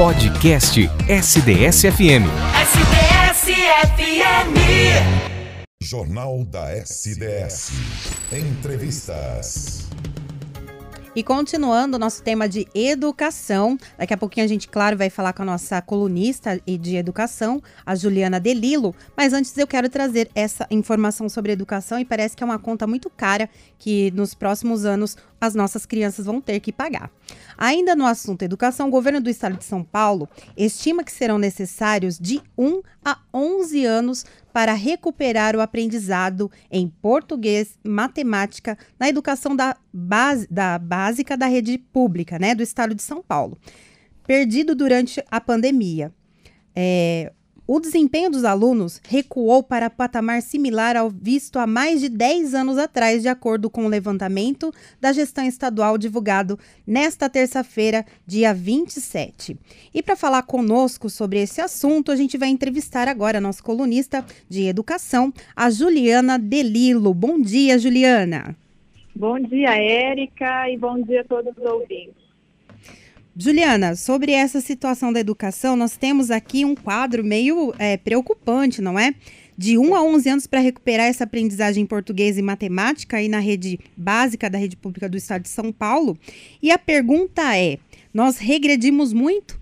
Podcast SDS-FM. SDS-FM. Jornal da SDS. Entrevistas. E continuando o nosso tema de educação, daqui a pouquinho a gente, claro, vai falar com a nossa colunista de educação, a Juliana Delilo, mas antes eu quero trazer essa informação sobre educação e parece que é uma conta muito cara que nos próximos anos as nossas crianças vão ter que pagar. Ainda no assunto educação, o governo do estado de São Paulo estima que serão necessários de 1 a 11 anos para recuperar o aprendizado em português, matemática na educação da, base, da básica da rede pública, né, do estado de São Paulo, perdido durante a pandemia. É, o desempenho dos alunos recuou para patamar similar ao visto há mais de 10 anos atrás, de acordo com o levantamento da gestão estadual divulgado nesta terça-feira, dia 27. E para falar conosco sobre esse assunto, a gente vai entrevistar agora a nossa colunista de educação, a Juliana Delilo. Bom dia, Juliana. Bom dia, Érica, e bom dia a todos os ouvintes. Juliana, sobre essa situação da educação, nós temos aqui um quadro meio é, preocupante, não é? De 1 a 11 anos para recuperar essa aprendizagem em português e matemática aí na rede básica da rede pública do estado de São Paulo. E a pergunta é: nós regredimos muito?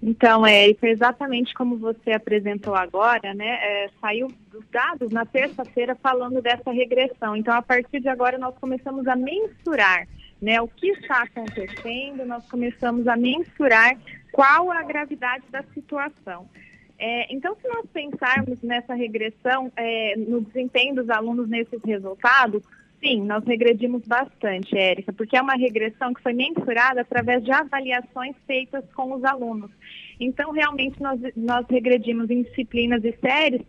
Então, Érica, exatamente como você apresentou agora, né? É, saiu dos dados na terça-feira falando dessa regressão. Então, a partir de agora, nós começamos a mensurar né, o que está acontecendo, nós começamos a mensurar qual a gravidade da situação. É, então, se nós pensarmos nessa regressão, é, no desempenho dos alunos nesses resultados, sim, nós regredimos bastante, Érica, porque é uma regressão que foi mensurada através de avaliações feitas com os alunos. Então, realmente, nós, nós regredimos em disciplinas e séries,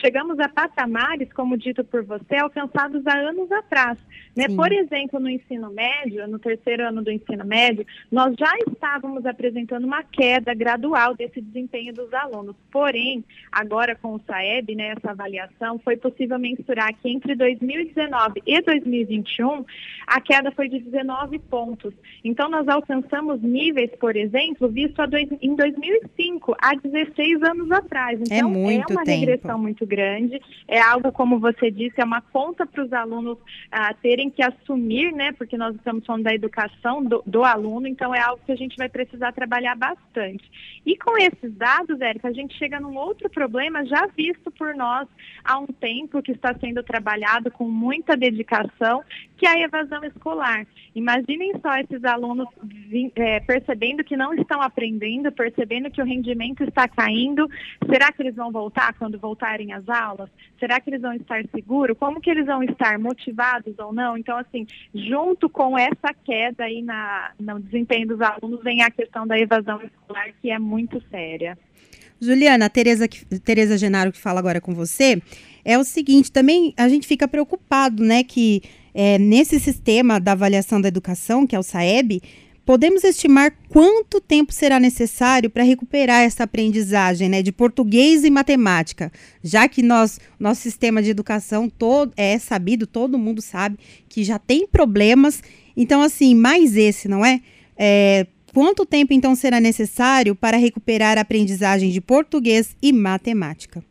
chegamos a patamares, como dito por você, alcançados há anos atrás. Né? Por exemplo, no ensino médio, no terceiro ano do ensino médio, nós já estávamos apresentando uma queda gradual desse desempenho dos alunos. Porém, agora com o SAEB, né, essa avaliação, foi possível mensurar que entre 2019 e 2021, a queda foi de 19 pontos. Então, nós alcançamos níveis, por exemplo, visto dois, em 2019 2005, há 16 anos atrás. É então, é, muito é uma tempo. regressão muito grande. É algo, como você disse, é uma conta para os alunos ah, terem que assumir, né? Porque nós estamos falando da educação do, do, aluno, então é algo que a gente vai precisar trabalhar bastante. E com esses dados, Érica, a gente chega num outro problema já visto por nós há um tempo, que está sendo trabalhado com muita dedicação, que é a evasão escolar. Imaginem só esses alunos é, percebendo que não estão aprendendo, percebendo que o rendimento está caindo, será que eles vão voltar quando voltarem às aulas? Será que eles vão estar seguros? Como que eles vão estar motivados ou não? Então, assim, junto com essa queda aí na, no desempenho dos alunos, vem a questão da evasão escolar, que é muito séria. Juliana, a Tereza, Tereza Genaro que fala agora com você, é o seguinte, também a gente fica preocupado, né, que é, nesse sistema da avaliação da educação, que é o SAEB, Podemos estimar quanto tempo será necessário para recuperar essa aprendizagem né, de português e matemática, já que nós, nosso sistema de educação todo é sabido, todo mundo sabe que já tem problemas. Então, assim, mais esse, não é? é quanto tempo então será necessário para recuperar a aprendizagem de português e matemática?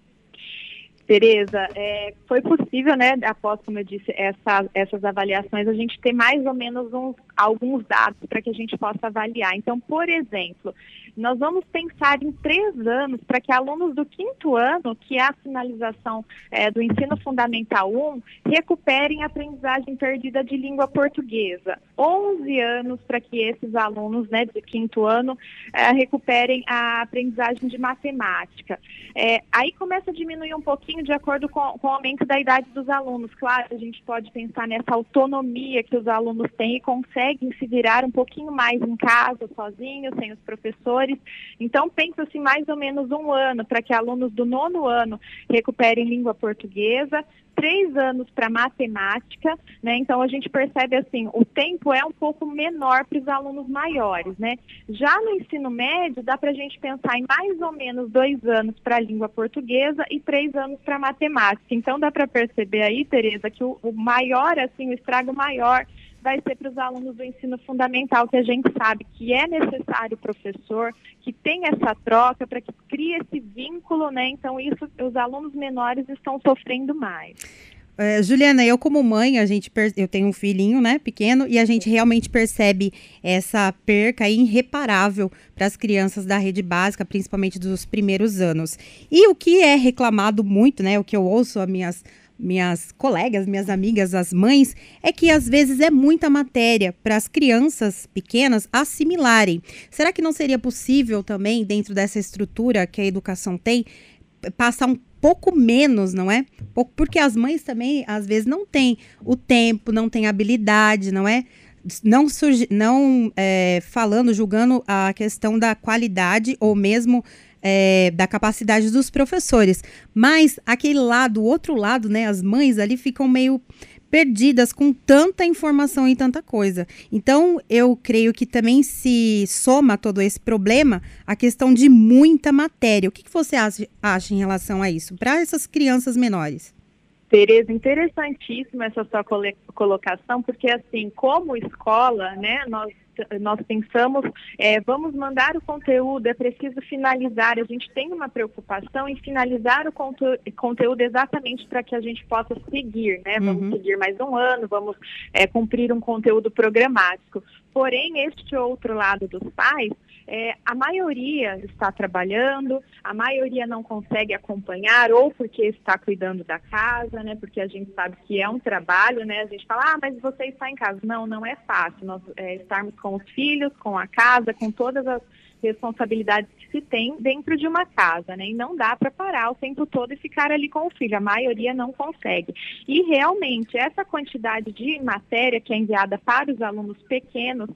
Tereza, é, foi possível, né, após, como eu disse, essa, essas avaliações, a gente ter mais ou menos uns, alguns dados para que a gente possa avaliar. Então, por exemplo, nós vamos pensar em três anos para que alunos do quinto ano, que é a finalização é, do ensino fundamental 1, recuperem a aprendizagem perdida de língua portuguesa. 11 anos para que esses alunos né, de quinto ano é, recuperem a aprendizagem de matemática. É, aí começa a diminuir um pouquinho de acordo com, com o aumento da idade dos alunos. Claro, a gente pode pensar nessa autonomia que os alunos têm e conseguem se virar um pouquinho mais em casa, sozinhos, sem os professores então, pensa-se mais ou menos um ano para que alunos do nono ano recuperem língua portuguesa, três anos para matemática, né? Então a gente percebe assim, o tempo é um pouco menor para os alunos maiores, né? Já no ensino médio, dá para a gente pensar em mais ou menos dois anos para a língua portuguesa e três anos para matemática. Então dá para perceber aí, Tereza, que o, o maior, assim, o estrago maior vai ser para os alunos do ensino fundamental, que a gente sabe que é necessário o professor, que tem essa troca para que crie esse vínculo, né? Então, isso os alunos menores estão sofrendo mais. É, Juliana, eu como mãe, a gente eu tenho um filhinho, né, pequeno, e a gente realmente percebe essa perca irreparável para as crianças da rede básica, principalmente dos primeiros anos. E o que é reclamado muito, né, o que eu ouço as minhas minhas colegas, minhas amigas, as mães, é que às vezes é muita matéria para as crianças pequenas assimilarem. Será que não seria possível também, dentro dessa estrutura que a educação tem, passar um pouco menos, não é? Porque as mães também, às vezes, não têm o tempo, não têm habilidade, não é? Não, surgi, não é, falando, julgando a questão da qualidade ou mesmo é, da capacidade dos professores. Mas aquele lado, o outro lado, né? As mães ali ficam meio perdidas com tanta informação e tanta coisa. Então, eu creio que também se soma todo esse problema a questão de muita matéria. O que, que você acha, acha em relação a isso, para essas crianças menores? Tereza, interessantíssima essa sua colocação, porque assim, como escola, né, nós nós pensamos, é, vamos mandar o conteúdo, é preciso finalizar, a gente tem uma preocupação em finalizar o conte conteúdo exatamente para que a gente possa seguir, né? Vamos uhum. seguir mais um ano, vamos é, cumprir um conteúdo programático. Porém, este outro lado dos pais, é, a maioria está trabalhando, a maioria não consegue acompanhar, ou porque está cuidando da casa, né? Porque a gente sabe que é um trabalho, né? A gente fala, ah, mas você está em casa. Não, não é fácil. Nós é, estarmos com os filhos, com a casa, com todas as responsabilidades se tem dentro de uma casa, né? E não dá para parar o tempo todo e ficar ali com o filho. A maioria não consegue. E realmente essa quantidade de matéria que é enviada para os alunos pequenos,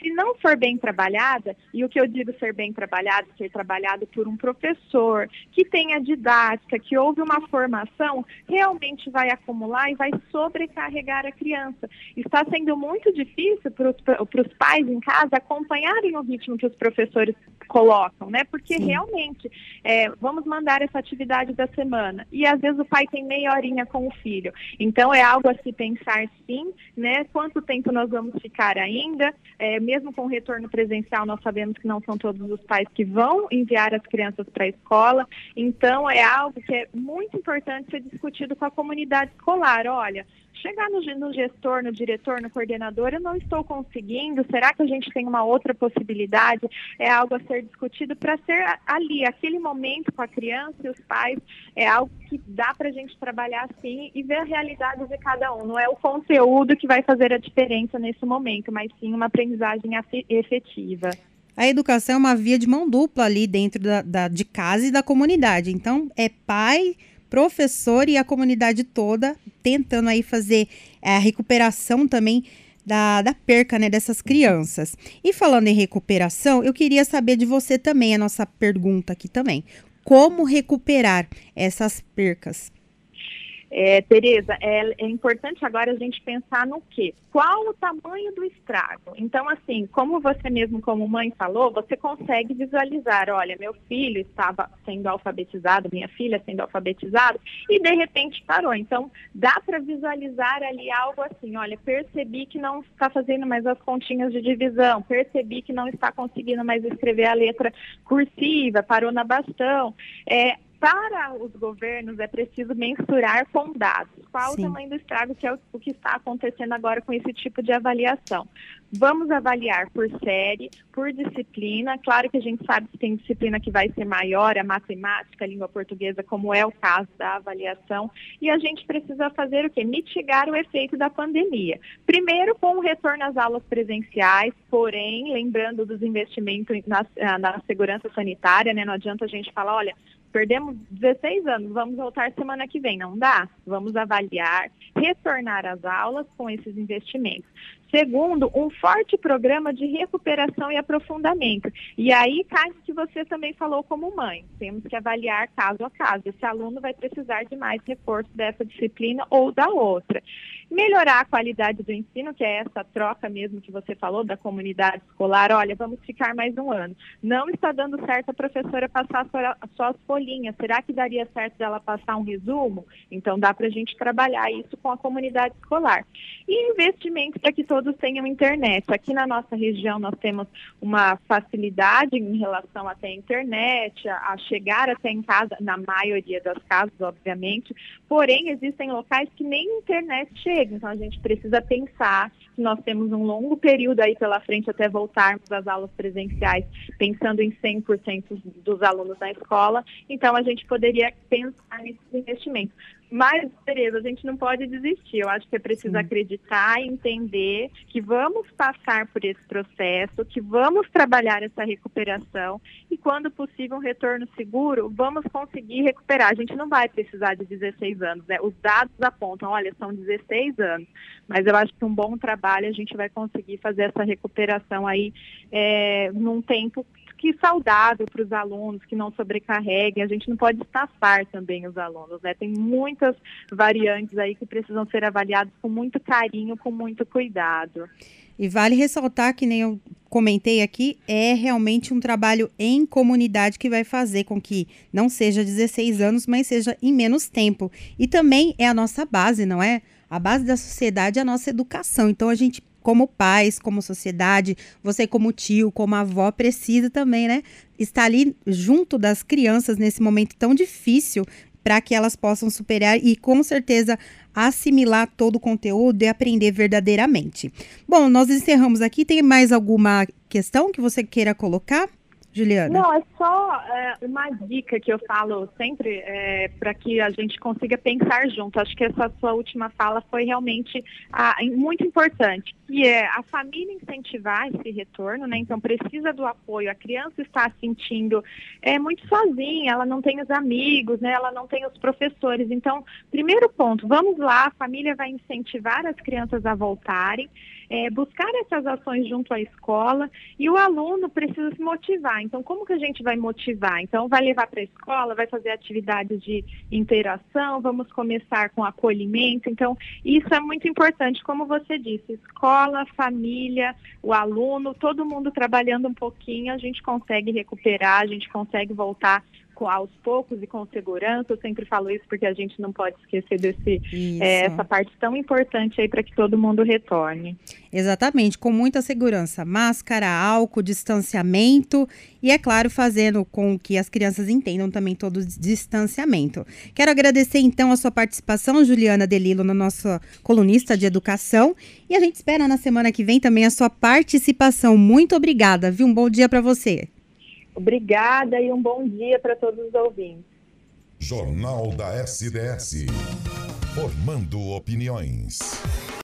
se não for bem trabalhada, e o que eu digo ser bem trabalhado, ser trabalhado por um professor que tenha didática, que houve uma formação, realmente vai acumular e vai sobrecarregar a criança. Está sendo muito difícil para os pais em casa acompanharem o ritmo que os professores colocam, né? Porque sim. realmente, é, vamos mandar essa atividade da semana. E às vezes o pai tem meia horinha com o filho. Então é algo a se pensar sim, né? Quanto tempo nós vamos ficar ainda? É, mesmo com o retorno presencial, nós sabemos que não são todos os pais que vão enviar as crianças para a escola. Então é algo que é muito importante ser discutido com a comunidade escolar. Olha, chegar no, no, gestor, no diretor, no coordenador, eu não estou conseguindo, será que a gente tem uma outra possibilidade? É algo a ser discutido para ser ali, aquele momento com a criança e os pais, é algo que dá para a gente trabalhar assim e ver a realidade de cada um. Não é o conteúdo que vai fazer a diferença nesse momento, mas sim uma aprendizagem efetiva. A educação é uma via de mão dupla ali dentro da, da de casa e da comunidade. Então, é pai professor e a comunidade toda tentando aí fazer é, a recuperação também da, da perca né, dessas crianças. E falando em recuperação, eu queria saber de você também, a nossa pergunta aqui também. Como recuperar essas percas? É, Tereza, é, é, importante agora a gente pensar no quê? Qual o tamanho do estrago? Então, assim, como você mesmo, como mãe, falou, você consegue visualizar, olha, meu filho estava sendo alfabetizado, minha filha sendo alfabetizada, e de repente parou. Então, dá para visualizar ali algo assim, olha, percebi que não está fazendo mais as continhas de divisão, percebi que não está conseguindo mais escrever a letra cursiva, parou na bastão. É, para os governos é preciso mensurar com dados. Qual Sim. o tamanho do estrago que é o que está acontecendo agora com esse tipo de avaliação? Vamos avaliar por série, por disciplina. Claro que a gente sabe que tem disciplina que vai ser maior, a matemática, a língua portuguesa, como é o caso da avaliação. E a gente precisa fazer o quê? Mitigar o efeito da pandemia. Primeiro, com o retorno às aulas presenciais, porém, lembrando dos investimentos na, na segurança sanitária, né? Não adianta a gente falar, olha, perdemos 16 anos, vamos voltar semana que vem, não dá? Vamos avaliar, retornar às aulas com esses investimentos. Segundo, um forte programa de recuperação e aprofundamento. E aí cai que você também falou como mãe. Temos que avaliar caso a caso. Esse aluno vai precisar de mais reforço dessa disciplina ou da outra. Melhorar a qualidade do ensino, que é essa troca mesmo que você falou da comunidade escolar. Olha, vamos ficar mais um ano. Não está dando certo a professora passar só as folhinhas. Será que daria certo dela passar um resumo? Então dá para a gente trabalhar isso com a comunidade escolar. E investimento para que todos tenham internet. Aqui na nossa região nós temos uma facilidade em relação até a internet, a, a chegar até em casa, na maioria das casas, obviamente, porém existem locais que nem internet chega, então a gente precisa pensar que nós temos um longo período aí pela frente até voltarmos às aulas presenciais, pensando em 100% dos alunos na escola, então a gente poderia pensar nesses investimentos. Mas, Tereza, a gente não pode desistir. Eu acho que é preciso Sim. acreditar e entender que vamos passar por esse processo, que vamos trabalhar essa recuperação e, quando possível, um retorno seguro, vamos conseguir recuperar. A gente não vai precisar de 16 anos, né? Os dados apontam, olha, são 16 anos. Mas eu acho que um bom trabalho a gente vai conseguir fazer essa recuperação aí é, num tempo que saudável para os alunos, que não sobrecarreguem. A gente não pode estafar também os alunos, né? Tem muitas variantes aí que precisam ser avaliadas com muito carinho, com muito cuidado. E vale ressaltar que nem eu comentei aqui, é realmente um trabalho em comunidade que vai fazer com que não seja 16 anos, mas seja em menos tempo. E também é a nossa base, não é? A base da sociedade é a nossa educação. Então a gente como pais, como sociedade, você como tio, como avó, precisa também, né? Estar ali junto das crianças nesse momento tão difícil para que elas possam superar e com certeza assimilar todo o conteúdo e aprender verdadeiramente. Bom, nós encerramos aqui. Tem mais alguma questão que você queira colocar? Juliana? Não, é só é, uma dica que eu falo sempre é, para que a gente consiga pensar junto. Acho que essa sua última fala foi realmente ah, muito importante, que é a família incentivar esse retorno, né? Então precisa do apoio. A criança está sentindo é, muito sozinha, ela não tem os amigos, né? Ela não tem os professores. Então, primeiro ponto, vamos lá, a família vai incentivar as crianças a voltarem é, buscar essas ações junto à escola e o aluno precisa se motivar. Então, como que a gente vai motivar? Então, vai levar para a escola, vai fazer atividades de interação, vamos começar com acolhimento. Então, isso é muito importante, como você disse, escola, família, o aluno, todo mundo trabalhando um pouquinho, a gente consegue recuperar, a gente consegue voltar aos poucos e com segurança. Eu sempre falo isso porque a gente não pode esquecer desse é, essa parte tão importante aí para que todo mundo retorne. Exatamente, com muita segurança, máscara, álcool, distanciamento e é claro fazendo com que as crianças entendam também todo o distanciamento. Quero agradecer então a sua participação, Juliana Delilo, na nossa colunista de educação e a gente espera na semana que vem também a sua participação. Muito obrigada, viu? Um bom dia para você. Obrigada e um bom dia para todos os ouvintes. Jornal da SDS. Formando opiniões.